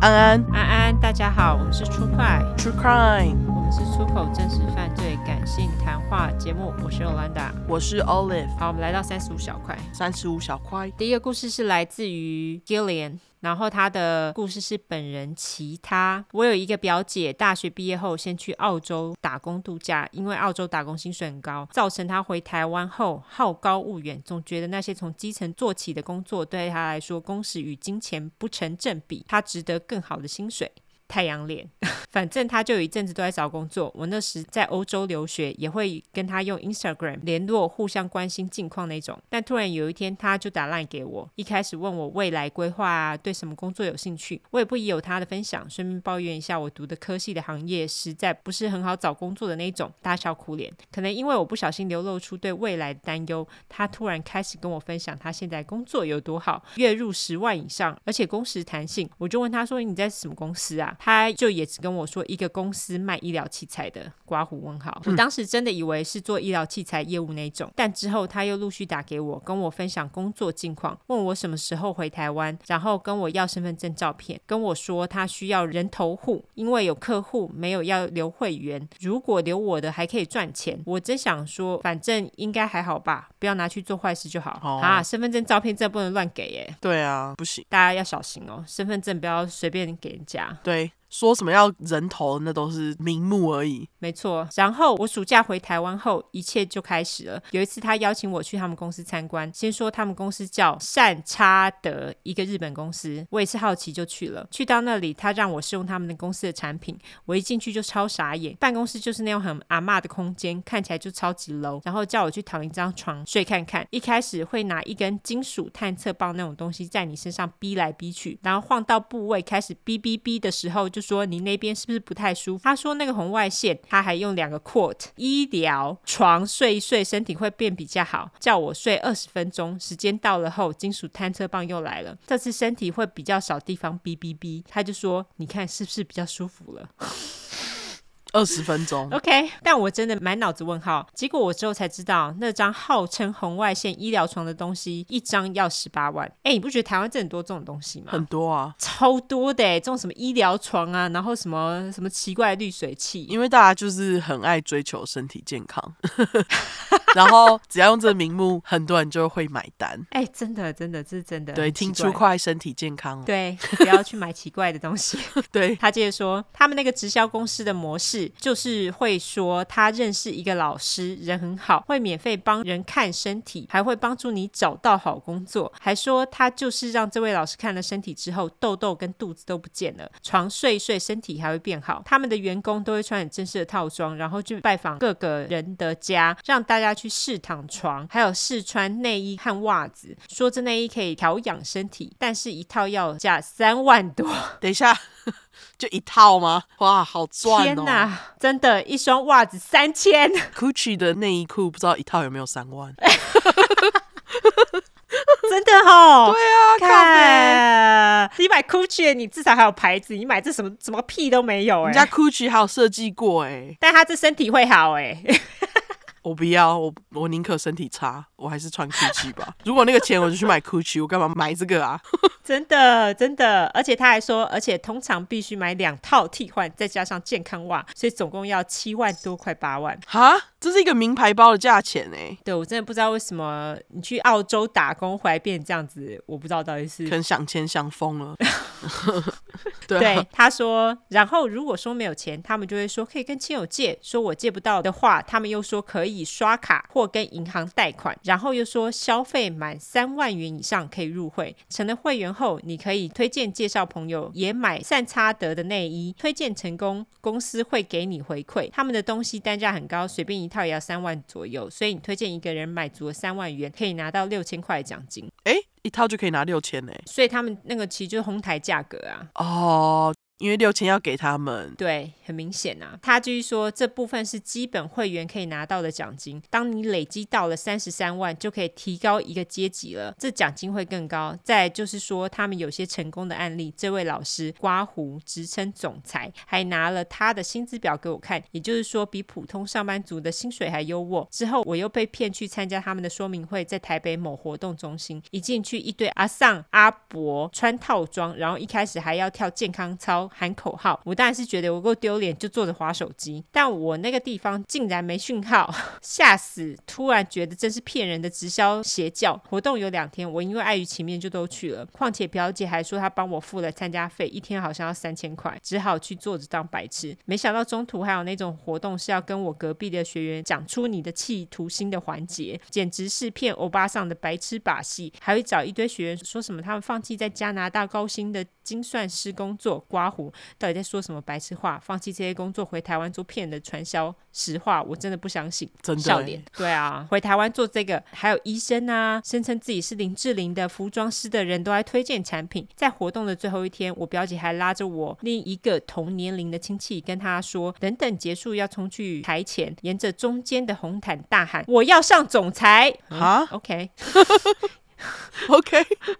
安安，安安，大家好，我们是 True Crime，我们是出口真实犯罪感性谈话节目。我是 Olanda，我是 Olive。好，我们来到三十五小块。三十五小块，第一个故事是来自于 Gillian，然后他的故事是本人其他。我有一个表姐，大学毕业后先去澳洲打工度假，因为澳洲打工薪水很高，造成他回台湾后好高骛远，总觉得那些从基层做起的工作对他来说工时与金钱不成正比，他值得更好的薪水。太阳脸，反正他就有一阵子都在找工作。我那时在欧洲留学，也会跟他用 Instagram 联络，互相关心近况那种。但突然有一天，他就打 line 给我，一开始问我未来规划啊，对什么工作有兴趣。我也不疑有他的分享，顺便抱怨一下我读的科系的行业实在不是很好找工作的那种，大笑苦脸。可能因为我不小心流露出对未来的担忧，他突然开始跟我分享他现在工作有多好，月入十万以上，而且工时弹性。我就问他说：“你在什么公司啊？”他就也只跟我说一个公司卖医疗器材的，刮胡问号。我当时真的以为是做医疗器材业务那种，但之后他又陆续打给我，跟我分享工作近况，问我什么时候回台湾，然后跟我要身份证照片，跟我说他需要人头户，因为有客户没有要留会员，如果留我的还可以赚钱。我真想说，反正应该还好吧，不要拿去做坏事就好。哦、啊，身份证照片这不能乱给耶。对啊，不行，大家要小心哦，身份证不要随便给人家。对。说什么要人头，那都是名目而已。没错。然后我暑假回台湾后，一切就开始了。有一次，他邀请我去他们公司参观。先说他们公司叫善差德，一个日本公司。我也是好奇就去了。去到那里，他让我试用他们的公司的产品。我一进去就超傻眼，办公室就是那种很阿嬷的空间，看起来就超级 low。然后叫我去躺一张床睡看看。一开始会拿一根金属探测棒那种东西在你身上逼来逼去，然后晃到部位开始哔哔哔的时候就。就说你那边是不是不太舒服？他说那个红外线，他还用两个 quote 医疗床睡一睡，身体会变比较好。叫我睡二十分钟，时间到了后，金属探测棒又来了，这次身体会比较少地方哔哔哔。他就说，你看是不是比较舒服了？二十分钟，OK，但我真的满脑子问号。结果我之后才知道，那张号称红外线医疗床的东西，一张要十八万。哎，你不觉得台湾真很多这种东西吗？很多啊，超多的。这种什么医疗床啊，然后什么什么奇怪的滤水器，因为大家就是很爱追求身体健康，然后只要用这个名目，很多人就会买单。哎，真的，真的，这是真的。对，听出快身体健康。对，不要去买奇怪的东西。对，他接着说，他们那个直销公司的模式。就是会说他认识一个老师，人很好，会免费帮人看身体，还会帮助你找到好工作。还说他就是让这位老师看了身体之后，痘痘跟肚子都不见了，床睡一睡身体还会变好。他们的员工都会穿很正式的套装，然后去拜访各个人的家，让大家去试躺床，还有试穿内衣和袜子，说这内衣可以调养身体，但是一套要价三万多。等一下。就一套吗？哇，好赚哦！天哪，真的，一双袜子三千。Gucci 的内衣裤不知道一套有没有三万？真的哦。对啊，看你买 Gucci，你至少还有牌子，你买这什么什么屁都没有哎。人家 Gucci 还有设计过哎，但他这身体会好哎。我不要，我我宁可身体差，我还是穿 Gucci 吧。如果那个钱我就去买 Gucci，我干嘛买这个啊？真的真的，而且他还说，而且通常必须买两套替换，再加上健康袜，所以总共要七万多块八万。哈，这是一个名牌包的价钱哎。对，我真的不知道为什么你去澳洲打工回来变这样子，我不知道到底是可能想钱想疯了。对，对，他说，然后如果说没有钱，他们就会说可以跟亲友借，说我借不到的话，他们又说可以刷卡或跟银行贷款，然后又说消费满三万元以上可以入会，成了会员。后你可以推荐介绍朋友也买善差德的内衣，推荐成功，公司会给你回馈。他们的东西单价很高，随便一套也要三万左右，所以你推荐一个人买足了三万元，可以拿到六千块奖金。诶，一套就可以拿六千呢，所以他们那个其实就是哄抬价格啊。哦。因为六千要给他们。对，很明显啊。他继续说，这部分是基本会员可以拿到的奖金，当你累积到了三十三万，就可以提高一个阶级了，这奖金会更高。再就是说，他们有些成功的案例，这位老师刮胡，职称总裁，还拿了他的薪资表给我看，也就是说，比普通上班族的薪水还优渥。之后我又被骗去参加他们的说明会，在台北某活动中心，一进去一堆阿桑阿伯穿套装，然后一开始还要跳健康操喊口号，我当然是觉得我够丢脸，就坐着滑手机。但我那个地方竟然没讯号，吓死！突然觉得真是骗人的直销邪教。活动有两天，我因为碍于情面就都去了。况且表姐还说她帮我付了参加费，一天好像要三千块，只好去坐着当白痴。没想到中途还有那种活动是要跟我隔壁的学员讲出你的企图心的环节，简直是骗欧巴桑的白痴把戏。还会找一堆学员说什么他们放弃在加拿大高薪的精算师工作，刮胡，到底在说什么白痴话？放弃这些工作回台湾做骗人的传销，实话我真的不相信。真的笑脸，对啊，回台湾做这个，还有医生啊，声称自己是林志玲的服装师的人都来推荐产品。在活动的最后一天，我表姐还拉着我另一个同年龄的亲戚，跟他说，等等结束要冲去台前，沿着中间的红毯大喊：“我要上总裁！”啊、嗯、，OK。OK，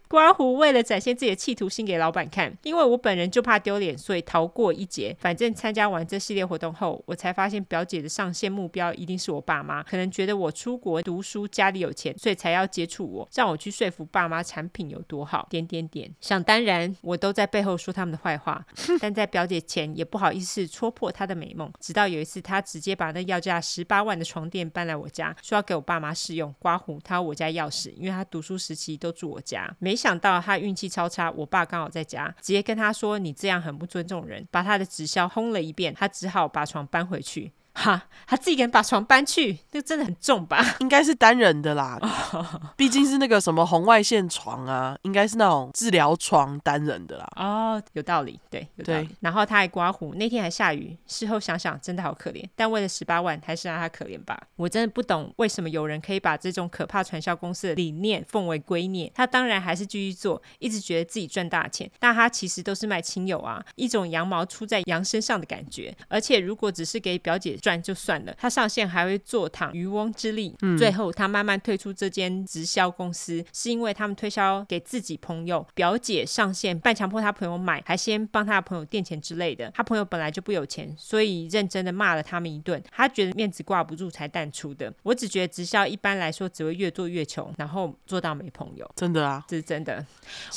刮胡为了展现自己的企图心给老板看，因为我本人就怕丢脸，所以逃过一劫。反正参加完这系列活动后，我才发现表姐的上线目标一定是我爸妈，可能觉得我出国读书，家里有钱，所以才要接触我，让我去说服爸妈产品有多好。点点点，想当然，我都在背后说他们的坏话，但在表姐前也不好意思戳破她的美梦。直到有一次，她直接把那要价十八万的床垫搬来我家，说要给我爸妈试用。刮胡，她有我家钥匙，因为她读书时时期都住我家，没想到他运气超差，我爸刚好在家，直接跟他说：“你这样很不尊重人。”把他的直销轰了一遍，他只好把床搬回去。哈，他自己敢把床搬去，那真的很重吧？应该是单人的啦，毕竟是那个什么红外线床啊，应该是那种治疗床单人的啦。哦，有道理，对，有道理。对。然后他还刮胡，那天还下雨。事后想想，真的好可怜。但为了十八万，还是让他可怜吧。我真的不懂为什么有人可以把这种可怕传销公司的理念奉为圭臬。他当然还是继续做，一直觉得自己赚大钱，但他其实都是卖亲友啊，一种羊毛出在羊身上的感觉。而且如果只是给表姐。赚就算了，他上线还会坐躺渔翁之利。嗯，最后他慢慢退出这间直销公司，是因为他们推销给自己朋友。表姐上线，半强迫他朋友买，还先帮他的朋友垫钱之类的。他朋友本来就不有钱，所以认真的骂了他们一顿。他觉得面子挂不住才淡出的。我只觉得直销一般来说只会越做越穷，然后做到没朋友。真的啊，这是真的。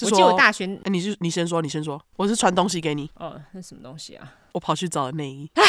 我记得我大学，哎，你是你先说，你先说，我是传东西给你。哦，那什么东西啊？我跑去找了内衣。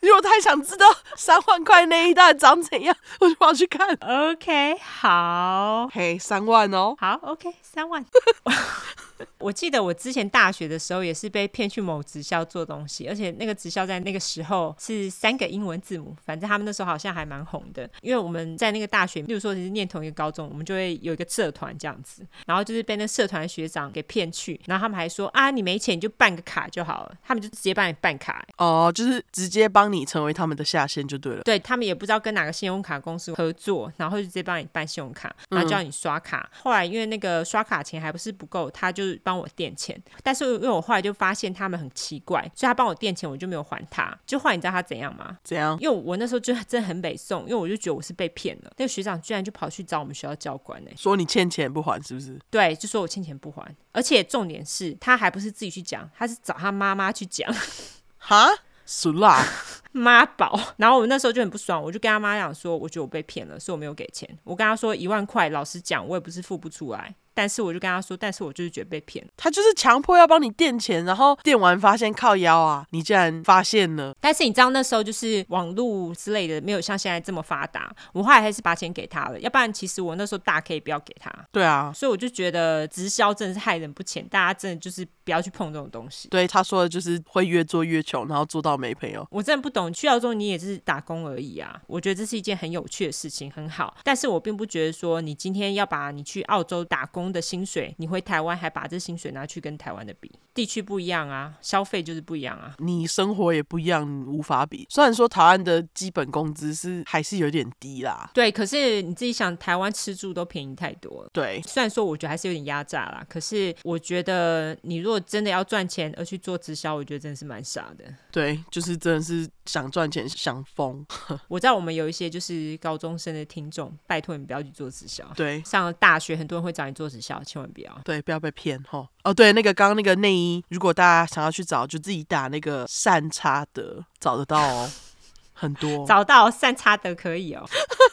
如果太想知道三万块内衣到底长怎样，我就跑去看。OK，好，嘿，三万哦，好，OK，三万。我记得我之前大学的时候也是被骗去某职校做东西，而且那个职校在那个时候是三个英文字母，反正他们那时候好像还蛮红的。因为我们在那个大学，例如说是念同一个高中，我们就会有一个社团这样子，然后就是被那社团学长给骗去，然后他们还说啊，你没钱你就办个卡就好了，他们就直接帮你办卡。哦，就是直接帮你成为他们的下线就对了。对，他们也不知道跟哪个信用卡公司合作，然后就直接帮你办信用卡，然后叫你刷卡。嗯、后来因为那个刷卡钱还不是不够，他就帮我垫钱。但是因为我后来就发现他们很奇怪，所以他帮我垫钱，我就没有还他。就后来你知道他怎样吗？怎样？因为我那时候就真的很北宋，因为我就觉得我是被骗了。那个学长居然就跑去找我们学校教官呢、欸，说你欠钱不还是不是？对，就说我欠钱不还，而且重点是他还不是自己去讲，他是找他妈妈去讲。哈？死啦，妈宝。然后我那时候就很不爽，我就跟他妈讲说，我觉得我被骗了，所以我没有给钱。我跟他说一万块，老实讲，我也不是付不出来。但是我就跟他说，但是我就是觉得被骗，他就是强迫要帮你垫钱，然后垫完发现靠腰啊，你竟然发现了。但是你知道那时候就是网络之类的没有像现在这么发达，我后来还是把钱给他了，要不然其实我那时候大可以不要给他。对啊，所以我就觉得直销真的是害人不浅，大家真的就是不要去碰这种东西。对，他说的就是会越做越穷，然后做到没朋友。我真的不懂，去澳洲你也是打工而已啊，我觉得这是一件很有趣的事情，很好。但是我并不觉得说你今天要把你去澳洲打工的薪水。你回台湾还把这薪水拿去跟台湾的比，地区不一样啊，消费就是不一样啊。你生活也不一样，无法比。虽然说台湾的基本工资是还是有点低啦，对，可是你自己想，台湾吃住都便宜太多了。对，虽然说我觉得还是有点压榨啦，可是我觉得你如果真的要赚钱而去做直销，我觉得真的是蛮傻的。对，就是真的是想赚钱想疯。我知道我们有一些就是高中生的听众，拜托你们不要去做直销。对，上了大学很多人会找你做直销，千万不要。对，不要被骗齁。哦，对，那个刚刚那个内衣，如果大家想要去找，就自己打那个善差德，找得到哦，很多。找到善差德可以哦，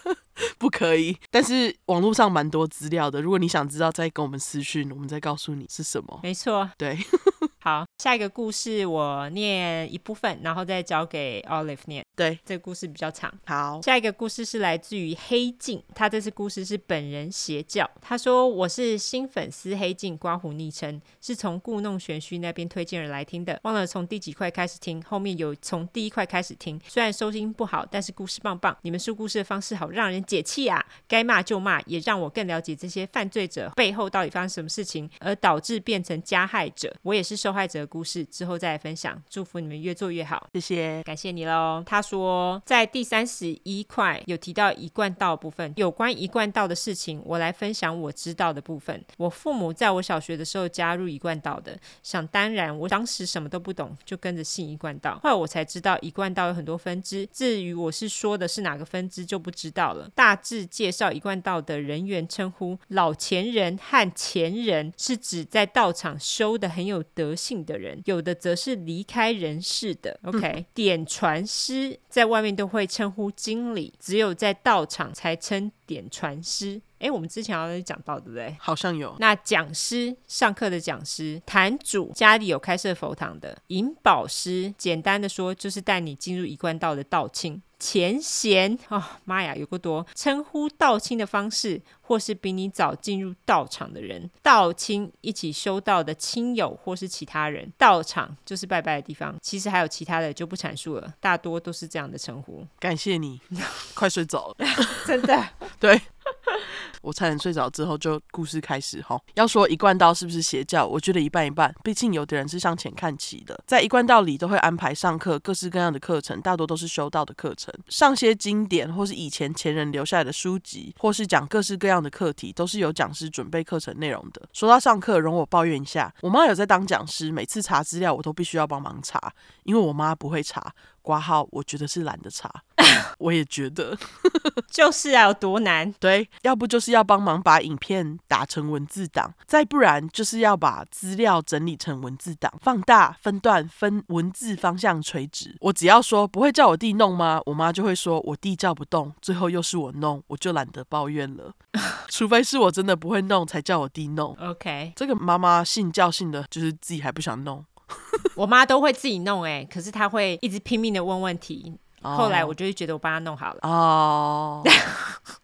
不可以。但是网络上蛮多资料的，如果你想知道，再跟我们私讯，我们再告诉你是什么。没错，对。好，下一个故事我念一部分，然后再交给 Olive 念。对，这个故事比较长。好，下一个故事是来自于黑镜，他这次故事是本人邪教。他说：“我是新粉丝黑镜，刮胡昵称，是从故弄玄虚那边推荐人来听的。忘了从第几块开始听，后面有从第一块开始听。虽然收音不好，但是故事棒棒。你们说故事的方式好让人解气啊！该骂就骂，也让我更了解这些犯罪者背后到底发生什么事情，而导致变成加害者。我也是受。”受害者的故事之后再来分享，祝福你们越做越好，谢谢，感谢你喽。他说在第三十一块有提到一贯道部分，有关一贯道的事情，我来分享我知道的部分。我父母在我小学的时候加入一贯道的，想当然，我当时什么都不懂，就跟着信一贯道。后来我才知道一贯道有很多分支，至于我是说的是哪个分支就不知道了。大致介绍一贯道的人员称呼：老前人和前人，是指在道场修的很有德性的人，有的则是离开人世的。OK，点传师在外面都会称呼经理，只有在道场才称点传师。哎，我们之前好像有讲到，对不对？好像有。那讲师，上课的讲师，坛主，家里有开设佛堂的，引宝师，简单的说就是带你进入一贯道的道亲。前贤，哦妈呀，有够多称呼道亲的方式，或是比你早进入道场的人，道亲一起修道的亲友或是其他人，道场就是拜拜的地方。其实还有其他的就不阐述了，大多都是这样的称呼。感谢你，快睡着了，真的，对。我差点睡着之后，就故事开始哈。要说一贯道是不是邪教，我觉得一半一半。毕竟有的人是向前看齐的，在一贯道里都会安排上课，各式各样的课程，大多都是修道的课程。上些经典，或是以前前人留下来的书籍，或是讲各式各样的课题，都是有讲师准备课程内容的。说到上课，容我抱怨一下，我妈有在当讲师，每次查资料我都必须要帮忙查，因为我妈不会查。挂号，我觉得是懒得查，我也觉得，就是啊，有多难？对，要不就是要帮忙把影片打成文字档，再不然就是要把资料整理成文字档，放大、分段、分文字方向垂直。我只要说不会叫我弟弄吗？我妈就会说我弟叫不动，最后又是我弄，我就懒得抱怨了。除非是我真的不会弄，才叫我弟弄。OK，这个妈妈信教信的，就是自己还不想弄。我妈都会自己弄哎、欸，可是她会一直拼命的问问题，oh. 后来我就会觉得我帮她弄好了。哦，oh.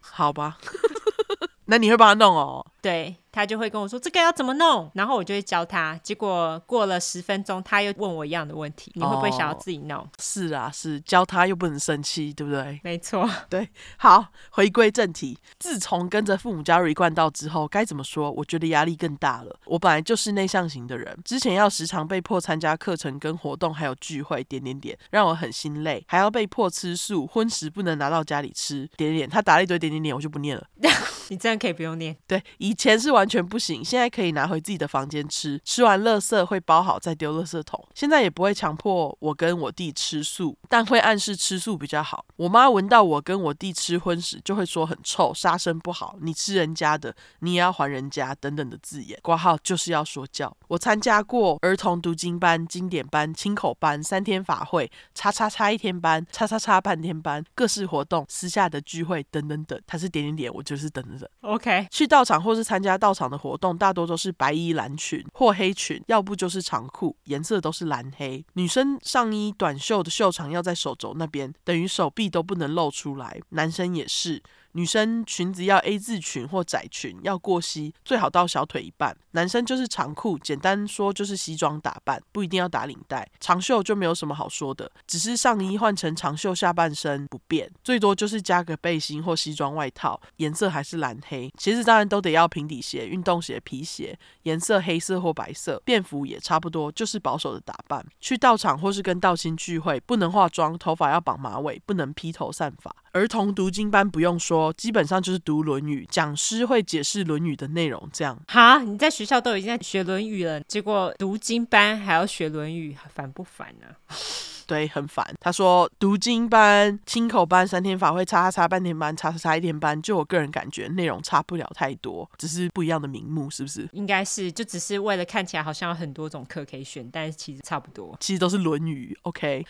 好吧，那你会帮她弄哦？对。他就会跟我说这个要怎么弄，然后我就会教他。结果过了十分钟，他又问我一样的问题：你会不会想要自己弄？哦，是啊，是教他又不能生气，对不对？没错，对。好，回归正题。自从跟着父母加入一贯道之后，该怎么说？我觉得压力更大了。我本来就是内向型的人，之前要时常被迫参加课程跟活动，还有聚会，点点点，让我很心累，还要被迫吃素，荤食不能拿到家里吃，点点点。他打了一堆点点点，我就不念了。你真的可以不用念。对，以前是完全不行，现在可以拿回自己的房间吃，吃完垃圾会包好再丢垃圾桶。现在也不会强迫我跟我弟吃素，但会暗示吃素比较好。我妈闻到我跟我弟吃荤食，就会说很臭，杀生不好，你吃人家的，你也要还人家等等的字眼。挂号就是要说教。我参加过儿童读经班、经典班、亲口班、三天法会、叉叉叉一天班、叉叉叉半天班，各式活动、私下的聚会等等等。他是点点点，我就是等等等。OK，去道场或是参加道场的活动，大多都是白衣蓝裙或黑裙，要不就是长裤，颜色都是蓝黑。女生上衣短袖的袖长要在手肘那边，等于手臂都不能露出来。男生也是。女生裙子要 A 字裙或窄裙，要过膝，最好到小腿一半。男生就是长裤，简单说就是西装打扮，不一定要打领带。长袖就没有什么好说的，只是上衣换成长袖，下半身不变，最多就是加个背心或西装外套，颜色还是蓝黑。鞋子当然都得要平底鞋、运动鞋、皮鞋，颜色黑色或白色。便服也差不多，就是保守的打扮。去道场或是跟道亲聚会，不能化妆，头发要绑马尾，不能披头散发。儿童读经班不用说，基本上就是读《论语》，讲师会解释《论语》的内容。这样，哈，你在学校都已经在学《论语》了，结果读经班还要学《论语》，烦不烦呢？对，很烦。他说，读经班、亲口班、三天法会、叉叉叉半天班、叉叉叉一天班，就我个人感觉内容差不了太多，只是不一样的名目，是不是？应该是，就只是为了看起来好像有很多种课可以选，但是其实差不多，其实都是《论语》。OK。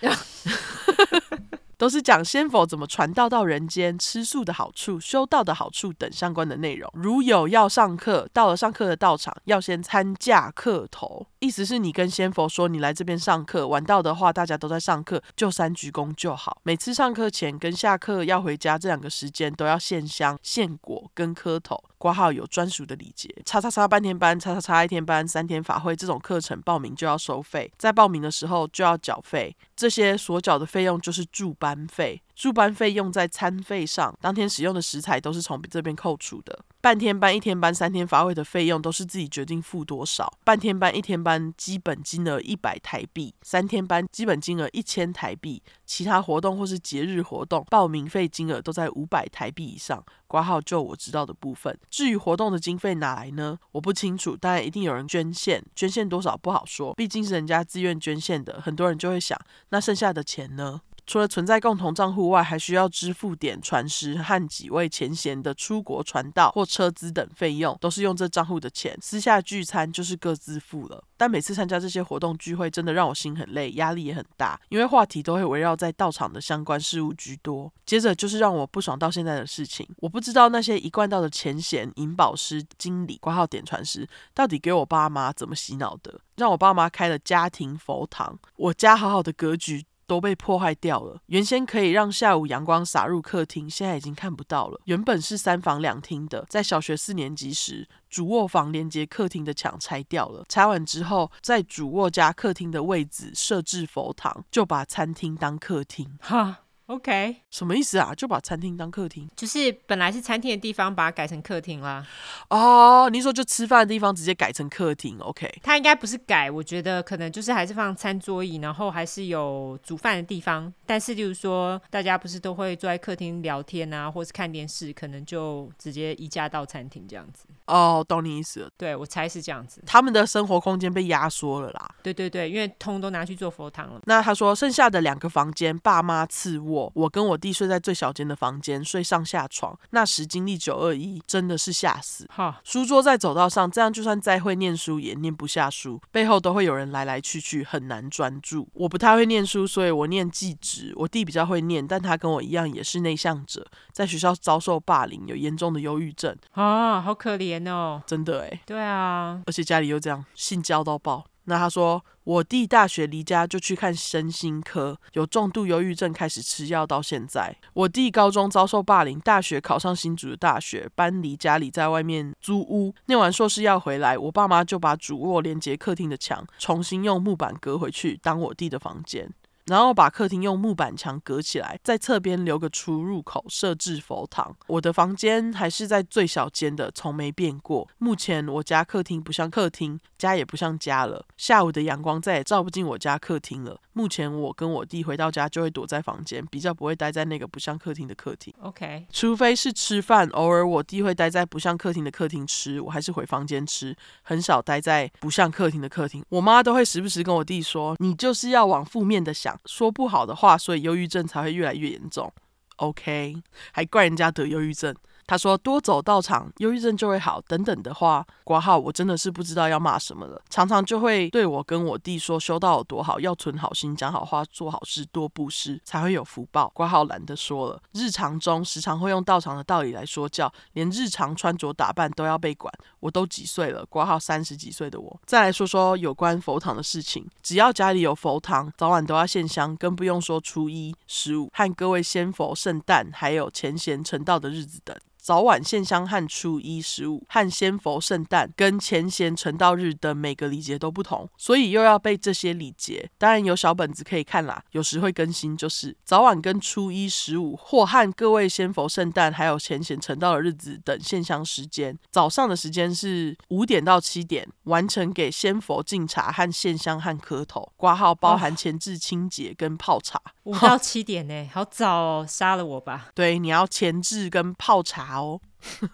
都是讲仙佛怎么传道到人间、吃素的好处、修道的好处等相关的内容。如有要上课，到了上课的道场，要先参驾课头，意思是你跟仙佛说你来这边上课，晚到的话大家都在上课，就三鞠躬就好。每次上课前跟下课要回家这两个时间都要献香、献果跟磕头。挂号有专属的礼节，叉叉叉半天班、叉叉叉一天班、三天法会这种课程报名就要收费，在报名的时候就要缴费，这些所缴的费用就是住班班费。住班费用在餐费上，当天使用的食材都是从这边扣除的。半天班、一天班、三天发挥的费用都是自己决定付多少。半天班、一天班基本金额一百台币，三天班基本金额一千台币。其他活动或是节日活动，报名费金额都在五百台币以上。挂号就我知道的部分。至于活动的经费哪来呢？我不清楚，当然一定有人捐献，捐献多少不好说，毕竟是人家自愿捐献的。很多人就会想，那剩下的钱呢？除了存在共同账户外，还需要支付点传师和几位前贤的出国传道或车资等费用，都是用这账户的钱。私下聚餐就是各自付了。但每次参加这些活动聚会，真的让我心很累，压力也很大，因为话题都会围绕在道场的相关事务居多。接着就是让我不爽到现在的事情，我不知道那些一贯道的前贤、引宝师、经理、挂号点传师，到底给我爸妈怎么洗脑的，让我爸妈开了家庭佛堂，我家好好的格局。都被破坏掉了。原先可以让下午阳光洒入客厅，现在已经看不到了。原本是三房两厅的，在小学四年级时，主卧房连接客厅的墙拆掉了。拆完之后，在主卧加客厅的位置设置佛堂，就把餐厅当客厅。哈。OK，什么意思啊？就把餐厅当客厅，就是本来是餐厅的地方，把它改成客厅啦。哦，你说就吃饭的地方直接改成客厅？OK，它应该不是改，我觉得可能就是还是放餐桌椅，然后还是有煮饭的地方。但是，例如说大家不是都会坐在客厅聊天啊，或是看电视，可能就直接移驾到餐厅这样子。哦，懂你意思了。对，我猜是这样子，他们的生活空间被压缩了啦。对对对，因为通都拿去做佛堂了。那他说剩下的两个房间，爸妈次卧。我跟我弟睡在最小间的房间，睡上下床。那时经历九二一，真的是吓死。哈，书桌在走道上，这样就算再会念书也念不下书，背后都会有人来来去去，很难专注。我不太会念书，所以我念技职。我弟比较会念，但他跟我一样也是内向者，在学校遭受霸凌，有严重的忧郁症。啊，好可怜哦，真的哎。对啊，而且家里又这样，性交到爆。那他说，我弟大学离家就去看身心科，有重度忧郁症，开始吃药到现在。我弟高中遭受霸凌，大学考上新竹的大学，搬离家里，在外面租屋。念完硕士要回来，我爸妈就把主卧连接客厅的墙重新用木板隔回去，当我弟的房间。然后把客厅用木板墙隔起来，在侧边留个出入口，设置佛堂。我的房间还是在最小间的，从没变过。目前我家客厅不像客厅，家也不像家了。下午的阳光再也照不进我家客厅了。目前我跟我弟回到家就会躲在房间，比较不会待在那个不像客厅的客厅。OK，除非是吃饭，偶尔我弟会待在不像客厅的客厅吃，我还是回房间吃，很少待在不像客厅的客厅。我妈都会时不时跟我弟说：“你就是要往负面的想。”说不好的话，所以忧郁症才会越来越严重。OK，还怪人家得忧郁症。他说多走道场，忧郁症就会好等等的话，挂号我真的是不知道要骂什么了。常常就会对我跟我弟说修道有多好，要存好心，讲好话，做好事，多布施才会有福报。挂号懒得说了。日常中时常会用道场的道理来说教，连日常穿着打扮都要被管。我都几岁了？挂号三十几岁的我。再来说说有关佛堂的事情，只要家里有佛堂，早晚都要献香，更不用说初一、十五和各位仙佛圣诞，还有前贤成道的日子等。早晚献香和初一十五和仙佛圣诞跟前贤成道日的每个礼节都不同，所以又要背这些礼节。当然有小本子可以看啦，有时会更新。就是早晚跟初一十五或和各位仙佛圣诞还有前贤成道的日子等献香时间，早上的时间是五点到七点，完成给仙佛敬茶和献香和磕头，挂号包含前置清洁跟泡茶。五到七点呢，好早哦，杀了我吧。对，你要前置跟泡茶。哦，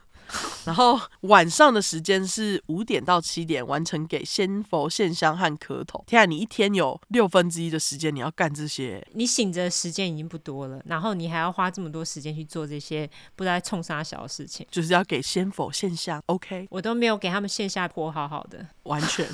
然后晚上的时间是五点到七点，完成给仙佛献香和磕头。天啊，你一天有六分之一的时间你要干这些，你醒着的时间已经不多了，然后你还要花这么多时间去做这些不知道冲啥小的事情，就是要给仙佛献香。OK，我都没有给他们线下坡好好的，完全。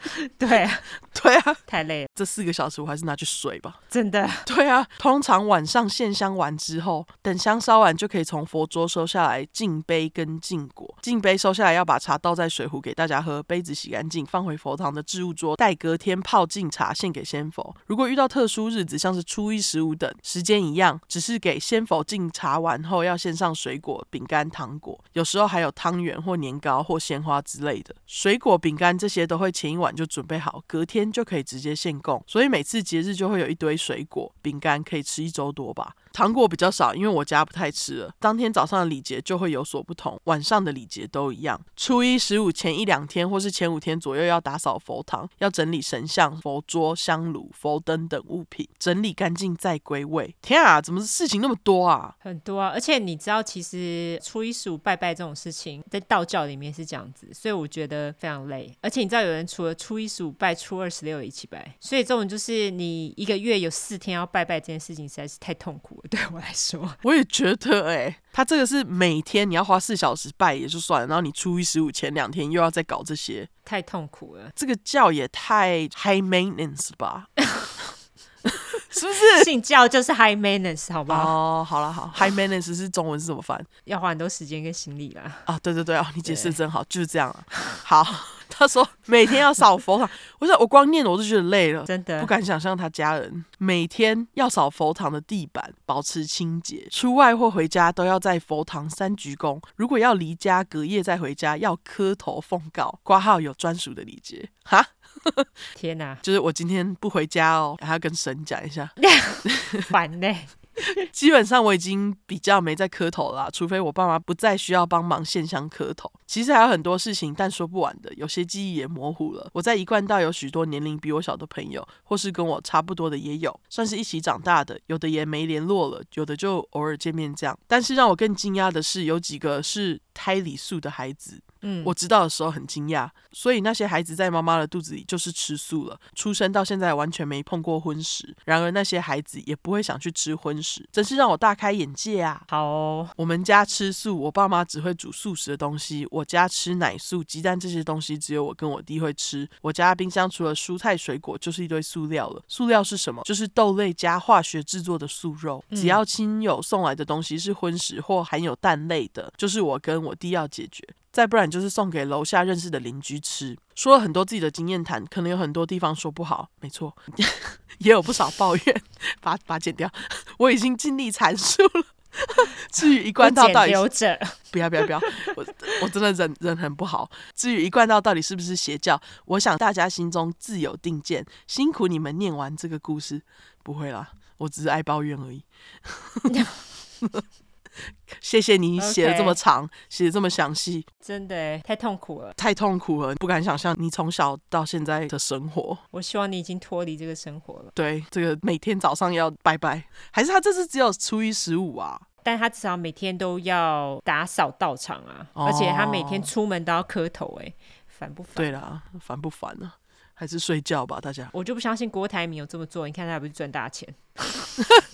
对啊，对啊，太累了。这四个小时我还是拿去睡吧。真的。对啊，通常晚上献香完之后，等香烧完就可以从佛桌收下来敬杯跟敬果。敬杯收下来要把茶倒在水壶给大家喝，杯子洗干净放回佛堂的置物桌，待隔天泡敬茶献给仙佛。如果遇到特殊日子，像是初一十五等，时间一样，只是给仙佛敬茶完后要献上水果、饼干、糖果，有时候还有汤圆或年糕或鲜花之类的。水果、饼干这些都会前一晚就准备好，隔天就可以直接现供，所以每次节日就会有一堆水果、饼干可以吃一周多吧。糖果比较少，因为我家不太吃了。当天早上的礼节就会有所不同，晚上的礼节都一样。初一十五前一两天或是前五天左右要打扫佛堂，要整理神像、佛桌、香炉、佛灯等物品，整理干净再归位。天啊，怎么事情那么多啊？很多啊！而且你知道，其实初一十五拜拜这种事情，在道教里面是这样子，所以我觉得非常累。而且你知道，有人除了初一十五拜，初二十六也一起拜，所以这种就是你一个月有四天要拜拜这件事情，实在是太痛苦了。对我来说，我也觉得哎、欸，他这个是每天你要花四小时拜也就算了，然后你初一十五前两天又要再搞这些，太痛苦了。这个教也太 high maintenance 吧？是不是？信教就是 high maintenance 好不好？哦，好了好，high maintenance 是中文是怎么翻？要花很多时间跟心力啦。啊，对对对啊，你解释真好，就是这样啊。好。他说每天要扫佛堂，我说我光念我都觉得累了，真的不敢想象他家人每天要扫佛堂的地板，保持清洁，出外或回家都要在佛堂三鞠躬。如果要离家隔夜再回家，要磕头奉告，挂号有专属的礼节。哈，天哪，就是我今天不回家哦，还要跟神讲一下，烦呢、欸。基本上我已经比较没在磕头了啦，除非我爸妈不再需要帮忙献香磕头。其实还有很多事情，但说不完的，有些记忆也模糊了。我在一贯道有许多年龄比我小的朋友，或是跟我差不多的也有，算是一起长大的，有的也没联络了，有的就偶尔见面这样。但是让我更惊讶的是，有几个是胎里素的孩子。嗯，我知道的时候很惊讶，所以那些孩子在妈妈的肚子里就是吃素了，出生到现在完全没碰过荤食。然而那些孩子也不会想去吃荤食，真是让我大开眼界啊！好哦，我们家吃素，我爸妈只会煮素食的东西。我家吃奶素、鸡蛋这些东西，只有我跟我弟会吃。我家冰箱除了蔬菜水果，就是一堆塑料了。塑料是什么？就是豆类加化学制作的素肉。只要亲友送来的东西是荤食或含有蛋类的，就是我跟我弟要解决。再不然就是送给楼下认识的邻居吃。说了很多自己的经验谈，可能有很多地方说不好，没错，也有不少抱怨，把把剪掉。我已经尽力阐述了。至于一贯道到底留着，不要不要不要，我我真的人人很不好。至于一贯道到底是不是邪教，我想大家心中自有定见。辛苦你们念完这个故事，不会啦，我只是爱抱怨而已。谢谢你写的这么长，写的.这么详细，真的太痛苦了，太痛苦了，不敢想象你从小到现在的生活。我希望你已经脱离这个生活了。对，这个每天早上要拜拜，还是他这次只有初一十五啊？但他至少每天都要打扫道场啊，哦、而且他每天出门都要磕头，哎，烦不烦？对啦，烦不烦呢？还是睡觉吧，大家。我就不相信郭台铭有这么做，你看他还不是赚大钱？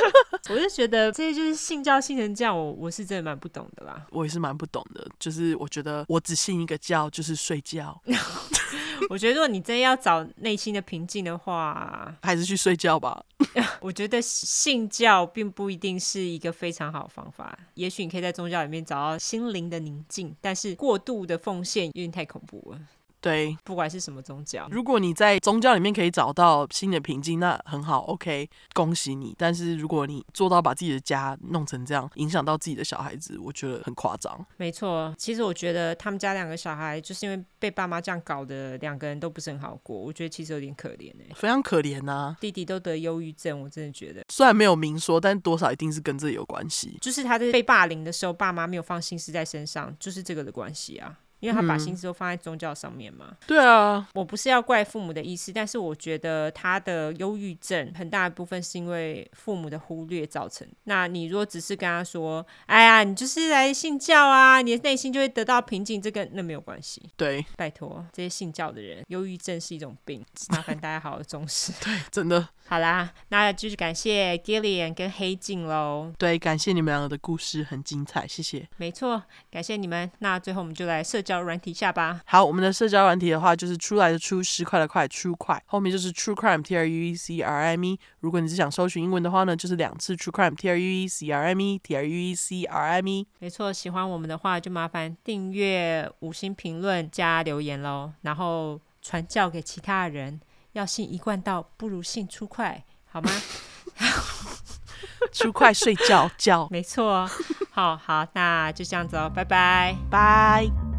我就觉得这些就是信教信成这样，我我是真的蛮不懂的啦。我也是蛮不懂的，就是我觉得我只信一个教，就是睡觉。我觉得如果你真要找内心的平静的话，还是去睡觉吧。我觉得信教并不一定是一个非常好的方法。也许你可以在宗教里面找到心灵的宁静，但是过度的奉献有点太恐怖了。对，不管是什么宗教，如果你在宗教里面可以找到新的平静，那很好，OK，恭喜你。但是如果你做到把自己的家弄成这样，影响到自己的小孩子，我觉得很夸张。没错，其实我觉得他们家两个小孩就是因为被爸妈这样搞的，两个人都不是很好过。我觉得其实有点可怜哎，非常可怜呐、啊。弟弟都得忧郁症，我真的觉得，虽然没有明说，但多少一定是跟这有关系。就是他在被霸凌的时候，爸妈没有放心思在身上，就是这个的关系啊。因为他把心思都放在宗教上面嘛。嗯。对啊，我不是要怪父母的意思，但是我觉得他的忧郁症很大一部分是因为父母的忽略造成。那你如果只是跟他说：“哎呀，你就是来信教啊，你的内心就会得到平静。”这个那没有关系。对，拜托这些信教的人，忧郁症是一种病，麻烦大家好好重视。对，真的。好啦，那就是感谢 Gillian 跟黑镜喽。对，感谢你们两个的故事很精彩，谢谢。没错，感谢你们。那最后我们就来社交软体下吧。好，我们的社交软体的话就是出来的出十块的块，True 块，后面就是 True Crime T R U E C R I M E。如果你是想搜寻英文的话呢，就是两次 True Crime T R U E C R I M E T R U E C R I M E。没错，喜欢我们的话就麻烦订阅、五星评论、加留言喽，然后传教给其他人。要信一贯道，不如信出快，好吗？出快睡觉觉，没错。好好，那就这样子哦，拜拜，拜。